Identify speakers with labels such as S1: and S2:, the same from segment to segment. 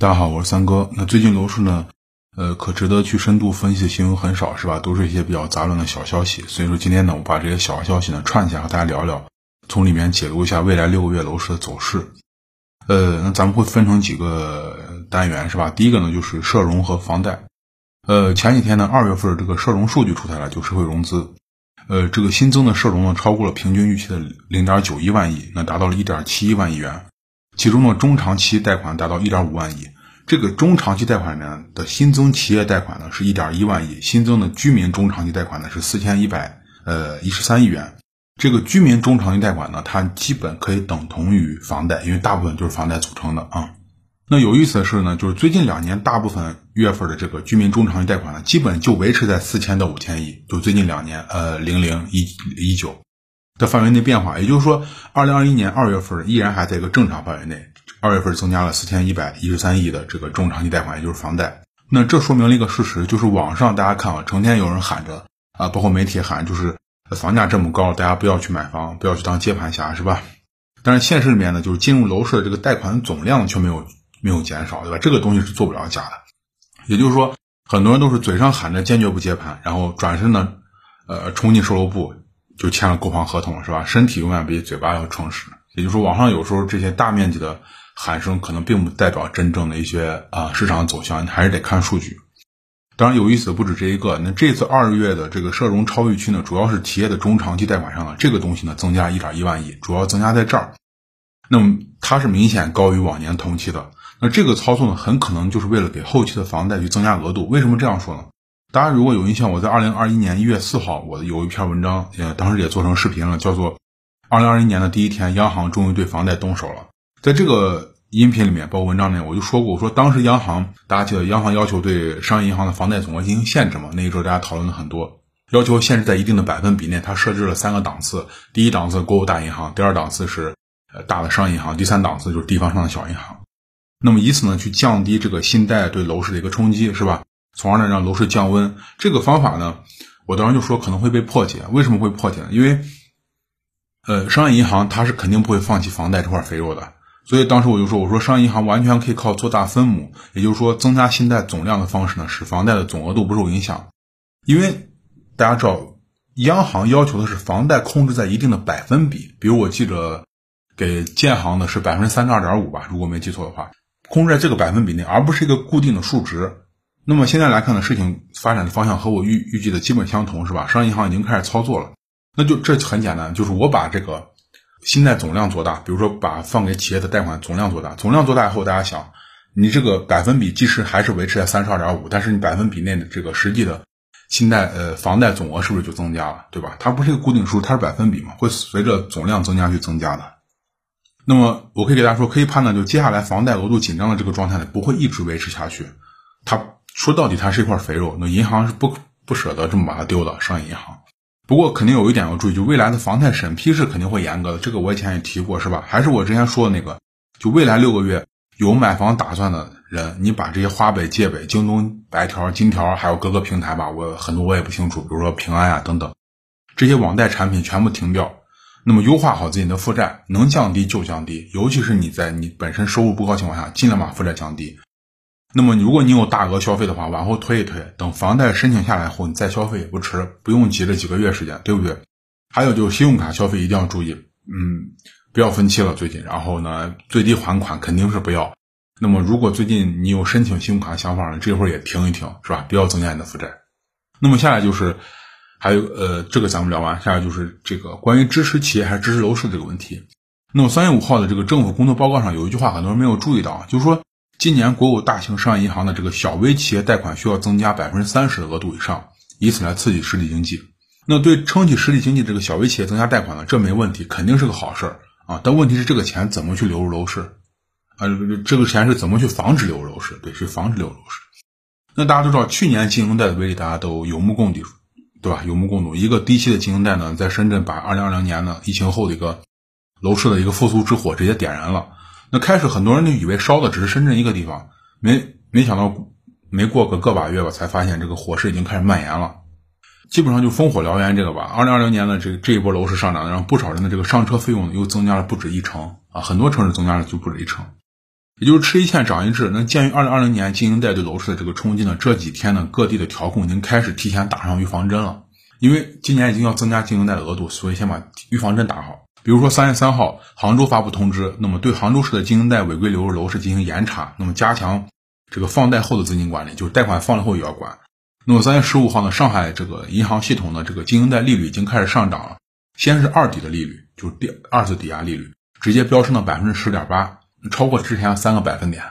S1: 大家好，我是三哥。那最近楼市呢，呃，可值得去深度分析的新闻很少，是吧？都是一些比较杂乱的小消息。所以说今天呢，我把这些小消息呢串起来和大家聊聊，从里面解读一下未来六个月楼市的走势。呃，那咱们会分成几个单元，是吧？第一个呢就是社融和房贷。呃，前几天呢，二月份这个社融数据出台了，就社会融资，呃，这个新增的社融呢超过了平均预期的零点九一万亿，那达到了一点七一万亿元。其中呢，中长期贷款达到一点五万亿。这个中长期贷款呢的新增企业贷款呢是一点一万亿，新增的居民中长期贷款呢是四千一百呃一十三亿元。这个居民中长期贷款呢，它基本可以等同于房贷，因为大部分就是房贷组成的啊。那有意思的是呢，就是最近两年大部分月份的这个居民中长期贷款呢，基本就维持在四千到五千亿，就最近两年呃零零一一九。的范围内变化，也就是说，二零二一年二月份依然还在一个正常范围内。二月份增加了四千一百一十三亿的这个中长期贷款，也就是房贷。那这说明了一个事实，就是网上大家看啊，成天有人喊着啊，包括媒体喊，就是房价这么高，大家不要去买房，不要去当接盘侠，是吧？但是现实里面呢，就是进入楼市的这个贷款总量却没有没有减少，对吧？这个东西是做不了假的。也就是说，很多人都是嘴上喊着坚决不接盘，然后转身呢，呃，冲进售楼部。就签了购房合同了是吧？身体永远比嘴巴要诚实。也就是说，网上有时候这些大面积的喊声，可能并不代表真正的一些啊市场走向，你还是得看数据。当然，有意思的不止这一个。那这次二月的这个社融超预期呢，主要是企业的中长期贷款上了这个东西呢，增加一点一万亿，主要增加在这儿。那么它是明显高于往年同期的。那这个操作呢，很可能就是为了给后期的房贷去增加额度。为什么这样说呢？大家如果有印象，我在二零二一年一月四号，我有一篇文章，呃，当时也做成视频了，叫做《二零二一年的第一天，央行终于对房贷动手了》。在这个音频里面，包括文章里面，我就说过，我说当时央行，大家记得央行要求对商业银行的房贷总额进行限制嘛？那个时候大家讨论了很多，要求限制在一定的百分比内，它设置了三个档次，第一档次国有大银行，第二档次是呃大的商业银行，第三档次就是地方上的小银行。那么以此呢，去降低这个信贷对楼市的一个冲击，是吧？从而呢让楼市降温，这个方法呢，我当时就说可能会被破解。为什么会破解呢？因为，呃，商业银行它是肯定不会放弃房贷这块肥肉的。所以当时我就说，我说商业银行完全可以靠做大分母，也就是说增加信贷总量的方式呢，使房贷的总额度不受影响。因为大家知道，央行要求的是房贷控制在一定的百分比，比如我记着给建行的是百分之三十二点五吧，如果没记错的话，控制在这个百分比内，而不是一个固定的数值。那么现在来看呢，事情发展的方向和我预预计的基本相同，是吧？商业银行已经开始操作了，那就这很简单，就是我把这个信贷总量做大，比如说把放给企业的贷款总量做大，总量做大以后，大家想，你这个百分比即使还是维持在三十二点五，但是你百分比内的这个实际的信贷呃房贷总额是不是就增加了，对吧？它不是一个固定数，它是百分比嘛，会随着总量增加去增加的。那么我可以给大家说，可以判断，就接下来房贷额度紧张的这个状态呢，不会一直维持下去，它。说到底，它是一块肥肉，那银行是不不舍得这么把它丢的。商业银行，不过肯定有一点要注意，就未来的房贷审批是肯定会严格的。这个我以前也提过，是吧？还是我之前说的那个，就未来六个月有买房打算的人，你把这些花呗、借呗、京东白条、金条，还有各个平台吧，我很多我也不清楚，比如说平安啊等等，这些网贷产品全部停掉。那么优化好自己的负债，能降低就降低，尤其是你在你本身收入不高情况下，尽量把负债降低。那么，如果你有大额消费的话，往后推一推，等房贷申请下来后，你再消费也不迟，不用急着几个月时间，对不对？还有就是信用卡消费一定要注意，嗯，不要分期了最近。然后呢，最低还款肯定是不要。那么，如果最近你有申请信用卡想法了，这会儿也停一停，是吧？不要增加你的负债。那么，下来就是还有呃，这个咱们聊完，下来就是这个关于支持企业还是支持楼市这个问题。那么，三月五号的这个政府工作报告上有一句话，很多人没有注意到，就是说。今年国有大型商业银行的这个小微企业贷款需要增加百分之三十的额度以上，以此来刺激实体经济。那对撑起实体经济这个小微企业增加贷款呢，这没问题，肯定是个好事儿啊。但问题是这个钱怎么去流入楼市啊？这个钱是怎么去防止流入楼市？对，去防止流入楼市。那大家都知道，去年金融贷的威力大家都有目共睹，对吧？有目共睹，一个低息的金融贷呢，在深圳把二零二零年呢疫情后的一个楼市的一个复苏之火直接点燃了。那开始很多人就以为烧的只是深圳一个地方，没没想到没过个个把月吧，才发现这个火势已经开始蔓延了，基本上就烽火燎原这个吧。二零二零年的这这一波楼市上涨，让不少人的这个上车费用又增加了不止一成啊，很多城市增加了就不止一成。也就是吃一堑长一智。那鉴于二零二零年经营贷对楼市的这个冲击呢，这几天呢各地的调控已经开始提前打上预防针了。因为今年已经要增加经营贷额度，所以先把预防针打好。比如说三月三号，杭州发布通知，那么对杭州市的经营贷违规流入楼市进行严查，那么加强这个放贷后的资金管理，就是贷款放了后也要管。那么三月十五号呢，上海这个银行系统的这个经营贷利率已经开始上涨了，先是二抵的利率，就是第二次抵押利率，直接飙升到百分之十点八，超过之前三个百分点，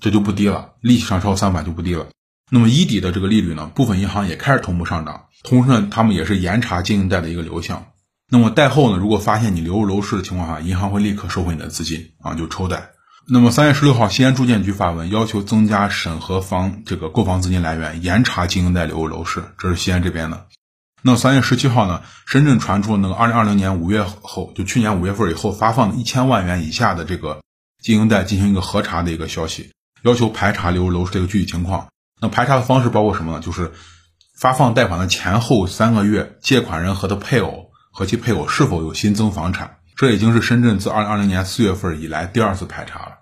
S1: 这就不低了，利息上超三百就不低了。那么一抵的这个利率呢，部分银行也开始同步上涨。同时呢，他们也是严查经营贷的一个流向。那么贷后呢，如果发现你流入楼市的情况下，银行会立刻收回你的资金啊，就抽贷。那么三月十六号，西安住建局发文要求增加审核房这个购房资金来源，严查经营贷流入楼市。这是西安这边的。那三月十七号呢，深圳传出那个二零二零年五月后，就去年五月份以后发放的一千万元以下的这个经营贷进行一个核查的一个消息，要求排查流入楼市这个具体情况。那排查的方式包括什么呢？就是。发放贷款的前后三个月，借款人和他配偶和其配偶是否有新增房产？这已经是深圳自二零二零年四月份以来第二次排查了。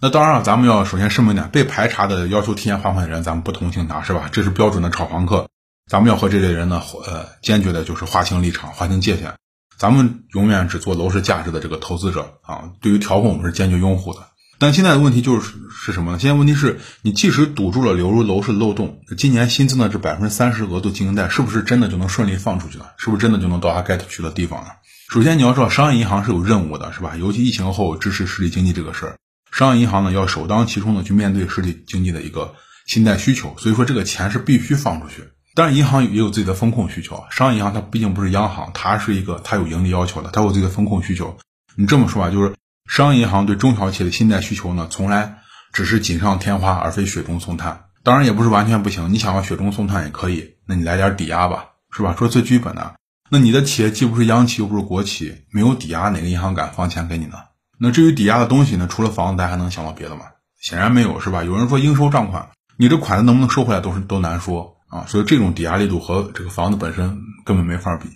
S1: 那当然了，咱们要首先声明一点：被排查的要求提前还款的人，咱们不同情他，是吧？这是标准的炒房客，咱们要和这类人呢，呃，坚决的就是划清立场，划清界限。咱们永远只做楼市价值的这个投资者啊。对于调控，我们是坚决拥护的。但现在的问题就是是什么呢？现在问题是你即使堵住了流入楼市的漏洞，今年新增的这百分之三十额度经营贷，是不是真的就能顺利放出去了？是不是真的就能到达该去的地方了？首先你要知道，商业银行是有任务的，是吧？尤其疫情后支持实体经济这个事儿，商业银行呢要首当其冲的去面对实体经济的一个信贷需求，所以说这个钱是必须放出去。当然，银行也有自己的风控需求啊，商业银行它毕竟不是央行，它是一个它有盈利要求的，它有自己的风控需求。你这么说吧，就是。商业银行对中小企业的信贷需求呢，从来只是锦上添花，而非雪中送炭。当然，也不是完全不行。你想要雪中送炭也可以，那你来点抵押吧，是吧？说最基本的，那你的企业既不是央企，又不是国企，没有抵押，哪个银行敢放钱给你呢？那至于抵押的东西呢，除了房子，大家还能想到别的吗？显然没有，是吧？有人说应收账款，你这款子能不能收回来，都是都难说啊。所以这种抵押力度和这个房子本身根本没法比。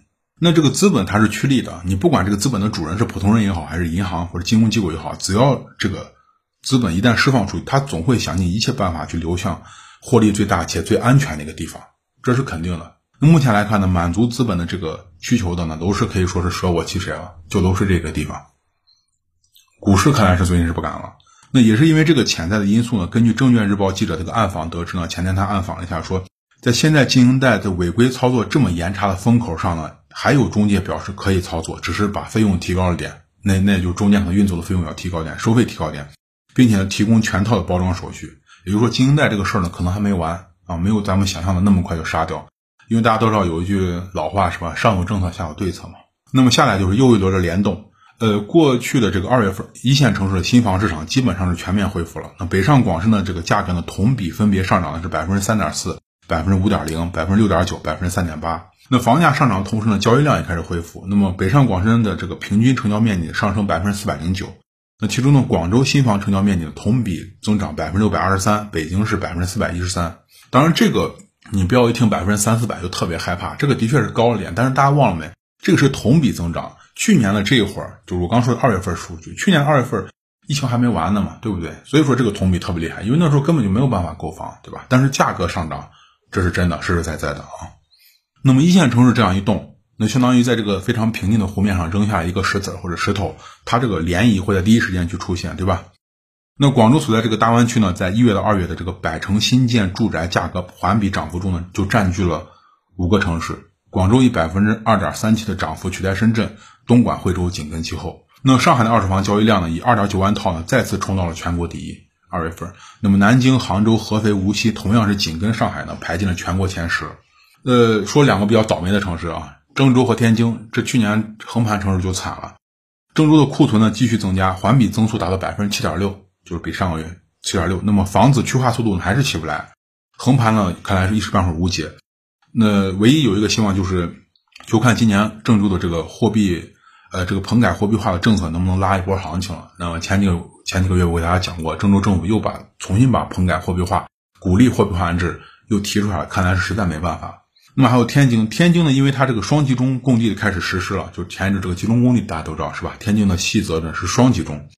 S1: 那这个资本它是趋利的，你不管这个资本的主人是普通人也好，还是银行或者金融机构也好，只要这个资本一旦释放出去，它总会想尽一切办法去流向获利最大且最安全的一个地方，这是肯定的。那目前来看呢，满足资本的这个需求的呢，楼市可以说是舍我其谁了，就楼市这个地方。股市看来是最近是不敢了，那也是因为这个潜在的因素呢。根据证券日报记者这个暗访得知呢，前天他暗访了一下，说在现在经营贷的违规操作这么严查的风口上呢。还有中介表示可以操作，只是把费用提高了点，那那就中介可能运作的费用要提高点，收费提高点，并且呢提供全套的包装手续。也就是说，经营贷这个事儿呢，可能还没完啊，没有咱们想象的那么快就杀掉。因为大家都知道有一句老话是吧，上有政策，下有对策嘛。那么下来就是又一轮的联动。呃，过去的这个二月份，一线城市的新房市场基本上是全面恢复了。那北上广深的这个价格呢，同比分别上涨的是百分之三点四、百分之五点零、百分之六点九、百分之三点八。那房价上涨的同时呢，交易量也开始恢复。那么北上广深的这个平均成交面积上升百分之四百零九。那其中呢，广州新房成交面积同比增长百分之六百二十三，北京是百分之四百一十三。当然，这个你不要一听百分之三四百就特别害怕，这个的确是高了点。但是大家忘了没？这个是同比增长。去年的这一会儿，就是我刚说的二月份数据，去年二月份疫情还没完呢嘛，对不对？所以说这个同比特别厉害，因为那时候根本就没有办法购房，对吧？但是价格上涨，这是真的，实实在在的啊。那么一线城市这样一动，那相当于在这个非常平静的湖面上扔下一个石子或者石头，它这个涟漪会在第一时间去出现，对吧？那广州所在这个大湾区呢，在一月到二月的这个百城新建住宅价格环比涨幅中呢，就占据了五个城市。广州以百分之二点三七的涨幅取代深圳，东莞、惠州紧跟其后。那上海的二手房交易量呢，以二点九万套呢，再次冲到了全国第一。二月份，那么南京、杭州、合肥、无锡同样是紧跟上海呢，排进了全国前十。呃，说两个比较倒霉的城市啊，郑州和天津，这去年横盘城市就惨了。郑州的库存呢继续增加，环比增速达到百分之七点六，就是比上个月七点六。那么房子去化速度呢还是起不来，横盘呢看来是一时半会儿无解。那唯一有一个希望就是，就看今年郑州的这个货币，呃，这个棚改货币化的政策能不能拉一波行情了。那么前几个前几个月我给大家讲过，郑州政府又把重新把棚改货币化、鼓励货币化安置又提出来了，看来是实在没办法。那么还有天津，天津呢，因为它这个双集中供地开始实施了，就前一阵这个集中供地大家都知道是吧？天津的细则呢是双集中，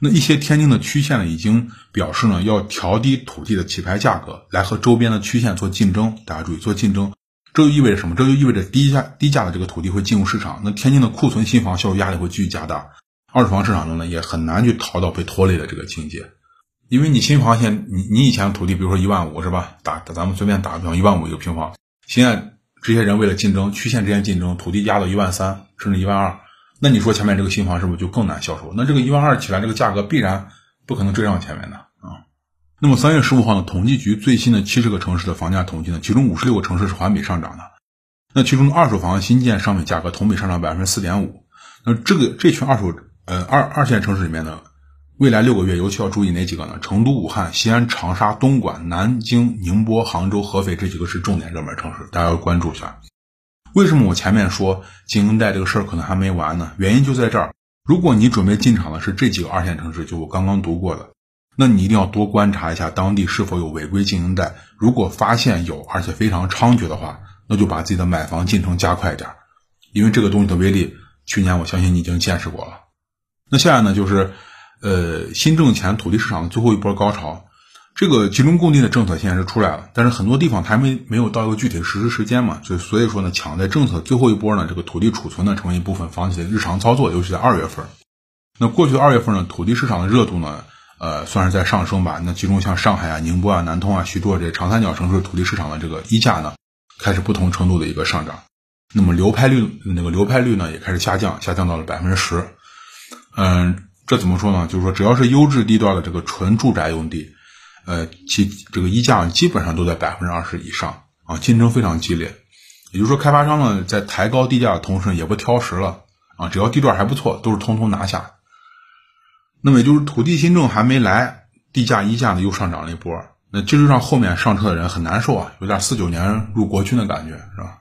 S1: 那一些天津的区县呢，已经表示呢要调低土地的起拍价格，来和周边的区县做竞争。大家注意，做竞争，这就意味着什么？这就意味着低价低价的这个土地会进入市场，那天津的库存新房销售压力会继续加大，二手房市场中呢也很难去逃到被拖累的这个境界。因为你新房现你你以前土地，比如说一万五是吧？打咱们随便打个比方，一万五一个平方。现在这些人为了竞争，区县之间竞争，土地压到一万三甚至一万二，那你说前面这个新房是不是就更难销售？那这个一万二起来，这个价格必然不可能追上前面的。那么三月十五号呢，统计局最新的七十个城市的房价统计呢，其中五十六个城市是环比上涨的。那其中二手房新建商品价格同比上涨百分之四点五。那这个这群二手呃二二线城市里面呢？未来六个月尤其要注意哪几个呢？成都、武汉、西安、长沙、东莞、南京、宁波、杭州、合肥这几个是重点热门城市，大家要关注一下。为什么我前面说经营贷这个事儿可能还没完呢？原因就在这儿。如果你准备进场的是这几个二线城市，就我刚刚读过的，那你一定要多观察一下当地是否有违规经营贷。如果发现有，而且非常猖獗的话，那就把自己的买房进程加快一点，因为这个东西的威力，去年我相信你已经见识过了。那下来呢，就是。呃，新政前土地市场的最后一波高潮，这个集中供地的政策现在是出来了，但是很多地方它还没没有到一个具体的实施时间嘛，就所以说呢，抢在政策最后一波呢，这个土地储存呢成为一部分房企的日常操作，尤其在二月份。那过去的二月份呢，土地市场的热度呢，呃，算是在上升吧。那其中像上海啊、宁波啊、南通啊、徐州这些长三角城市土地市场的这个溢价呢，开始不同程度的一个上涨。那么流拍率那个流拍率呢，也开始下降，下降到了百分之十。嗯。这怎么说呢？就是说，只要是优质地段的这个纯住宅用地，呃，其这个溢价基本上都在百分之二十以上啊，竞争非常激烈。也就是说，开发商呢在抬高地价的同时，也不挑食了啊，只要地段还不错，都是通通拿下。那么也就是土地新政还没来，地价一价呢又上涨了一波，那这就让后面上车的人很难受啊，有点四九年入国军的感觉，是吧？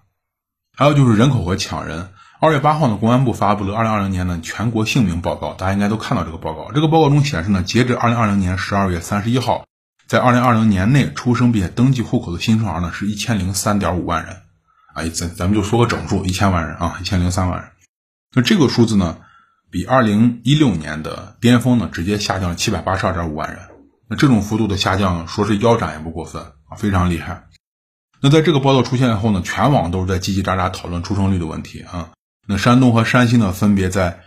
S1: 还有就是人口和抢人。二月八号呢，公安部发布了二零二零年的全国姓名报告，大家应该都看到这个报告。这个报告中显示呢，截至二零二零年十二月三十一号，在二零二零年内出生并且登记户口的新生儿呢是一千零三点五万人，啊，咱咱们就说个整数，一千万人啊，一千零三万人。那这个数字呢，比二零一六年的巅峰呢直接下降了七百八十二点五万人。那这种幅度的下降，说是腰斩也不过分啊，非常厉害。那在这个报道出现以后呢，全网都是在叽叽喳喳讨论出生率的问题啊。那山东和山西呢，分别在，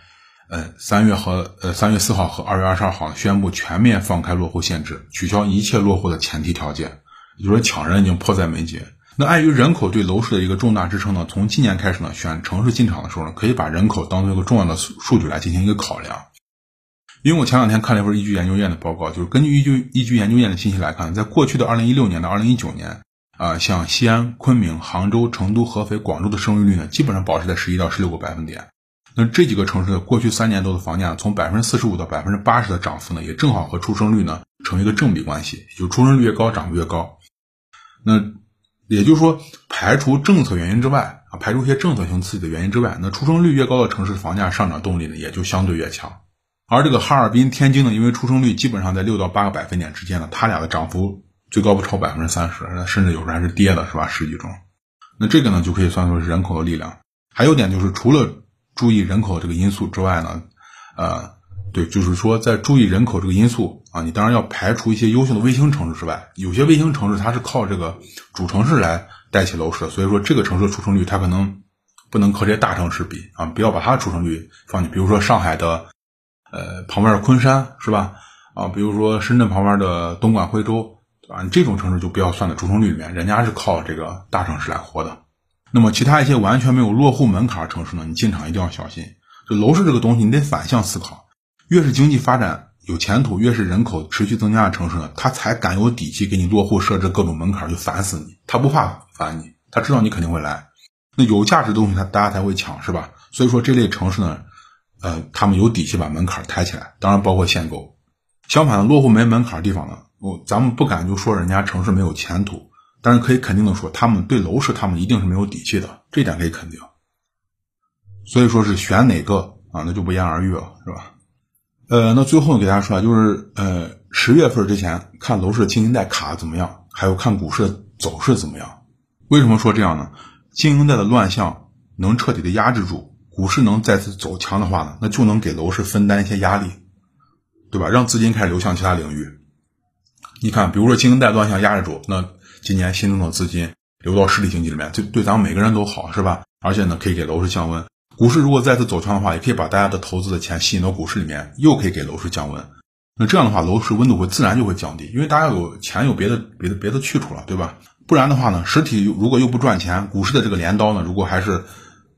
S1: 呃三月和呃三月四号和二月二十二号宣布全面放开落户限制，取消一切落户的前提条件，也就是说抢人已经迫在眉睫。那碍于人口对楼市的一个重大支撑呢，从今年开始呢，选城市进场的时候呢，可以把人口当做一个重要的数据来进行一个考量。因为我前两天看了一份易居研究院的报告，就是根据易居易居研究院的信息来看，在过去的二零一六年到二零一九年。啊，像西安、昆明、杭州、成都、合肥、广州的生育率呢，基本上保持在十一到十六个百分点。那这几个城市的过去三年多的房价，从百分之四十五到百分之八十的涨幅呢，也正好和出生率呢成一个正比关系，就出生率越高，涨幅越高。那也就是说，排除政策原因之外啊，排除一些政策性刺激的原因之外，那出生率越高的城市，房价上涨动力呢也就相对越强。而这个哈尔滨、天津呢，因为出生率基本上在六到八个百分点之间呢，它俩的涨幅。最高不超百分之三十，甚至有时候还是跌的，是吧？实际中，那这个呢就可以算作是人口的力量。还有点就是，除了注意人口这个因素之外呢，呃，对，就是说在注意人口这个因素啊，你当然要排除一些优秀的卫星城市之外，有些卫星城市它是靠这个主城市来带起楼市的，所以说这个城市的出生率它可能不能和这些大城市比啊，不要把它的出生率放进，比如说上海的呃旁边的昆山是吧？啊，比如说深圳旁边的东莞、惠州。啊，你这种城市就不要算在出生率里面，人家是靠这个大城市来活的。那么其他一些完全没有落户门槛的城市呢，你进场一定要小心。就楼市这个东西，你得反向思考，越是经济发展有前途，越是人口持续增加的城市呢，他才敢有底气给你落户设置各种门槛，就烦死你。他不怕烦你，他知道你肯定会来。那有价值的东西，他大家才会抢，是吧？所以说这类城市呢，呃，他们有底气把门槛抬起来，当然包括限购。相反的，落户没门槛的地方呢？哦，咱们不敢就说人家城市没有前途，但是可以肯定的说，他们对楼市他们一定是没有底气的，这点可以肯定。所以说是选哪个啊，那就不言而喻了，是吧？呃，那最后给大家说啊，就是呃，十月份之前看楼市的经营贷卡怎么样，还有看股市的走势怎么样？为什么说这样呢？经营贷的乱象能彻底的压制住股市，能再次走强的话呢，那就能给楼市分担一些压力。对吧？让资金开始流向其他领域。你看，比如说经营贷乱象压制住，那今年新增的资金流到实体经济里面，就对咱们每个人都好，是吧？而且呢，可以给楼市降温。股市如果再次走强的话，也可以把大家的投资的钱吸引到股市里面，又可以给楼市降温。那这样的话，楼市温度会自然就会降低，因为大家有钱有别的别的别的去处了，对吧？不然的话呢，实体如果又不赚钱，股市的这个镰刀呢，如果还是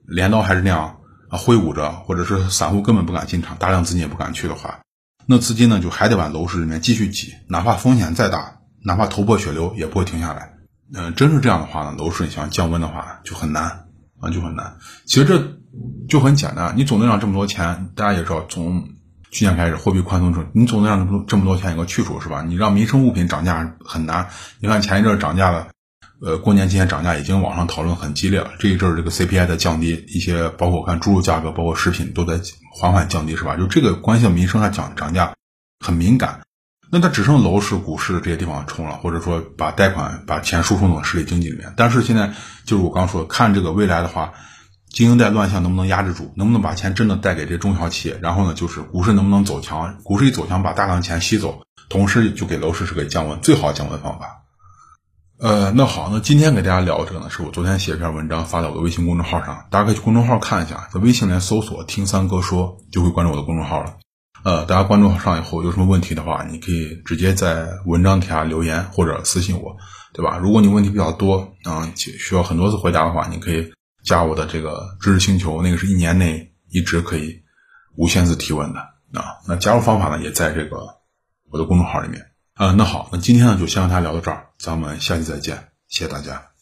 S1: 镰刀还是那样啊挥舞着，或者是散户根本不敢进场，大量资金也不敢去的话，那资金呢就还得往楼市里面继续挤，哪怕风险再大，哪怕头破血流也不会停下来。嗯，真是这样的话呢，楼市想降温的话就很难啊，就很难。其实这就很简单，你总能让这么多钱，大家也知道，从去年开始货币宽松之后，你总能让这么多这么多钱有个去处是吧？你让民生物品涨价很难。你看前一阵涨价了。呃，过年期间涨价已经网上讨论很激烈了。这一阵儿这个 CPI 的降低，一些包括我看猪肉价格，包括食品都在缓缓降低，是吧？就这个关系到民生，它涨涨价很敏感。那它只剩楼市、股市这些地方冲了，或者说把贷款、把钱输送到实体经济里面。但是现在就是我刚说，看这个未来的话，经营贷乱象能不能压制住，能不能把钱真的贷给这中小企业？然后呢，就是股市能不能走强？股市一走强，把大量钱吸走，同时就给楼市是个降温最好降温方法。呃，那好，那今天给大家聊这个呢，是我昨天写一篇文章发到我的微信公众号上，大家可以去公众号看一下，在微信里面搜索“听三哥说”，就会关注我的公众号了。呃，大家关注上以后有什么问题的话，你可以直接在文章底下留言或者私信我，对吧？如果你问题比较多啊，需要很多次回答的话，你可以加我的这个知识星球，那个是一年内一直可以无限次提问的啊。那加入方法呢，也在这个我的公众号里面。啊，那好，那今天呢就先和大家聊到这儿，咱们下期再见，谢谢大家。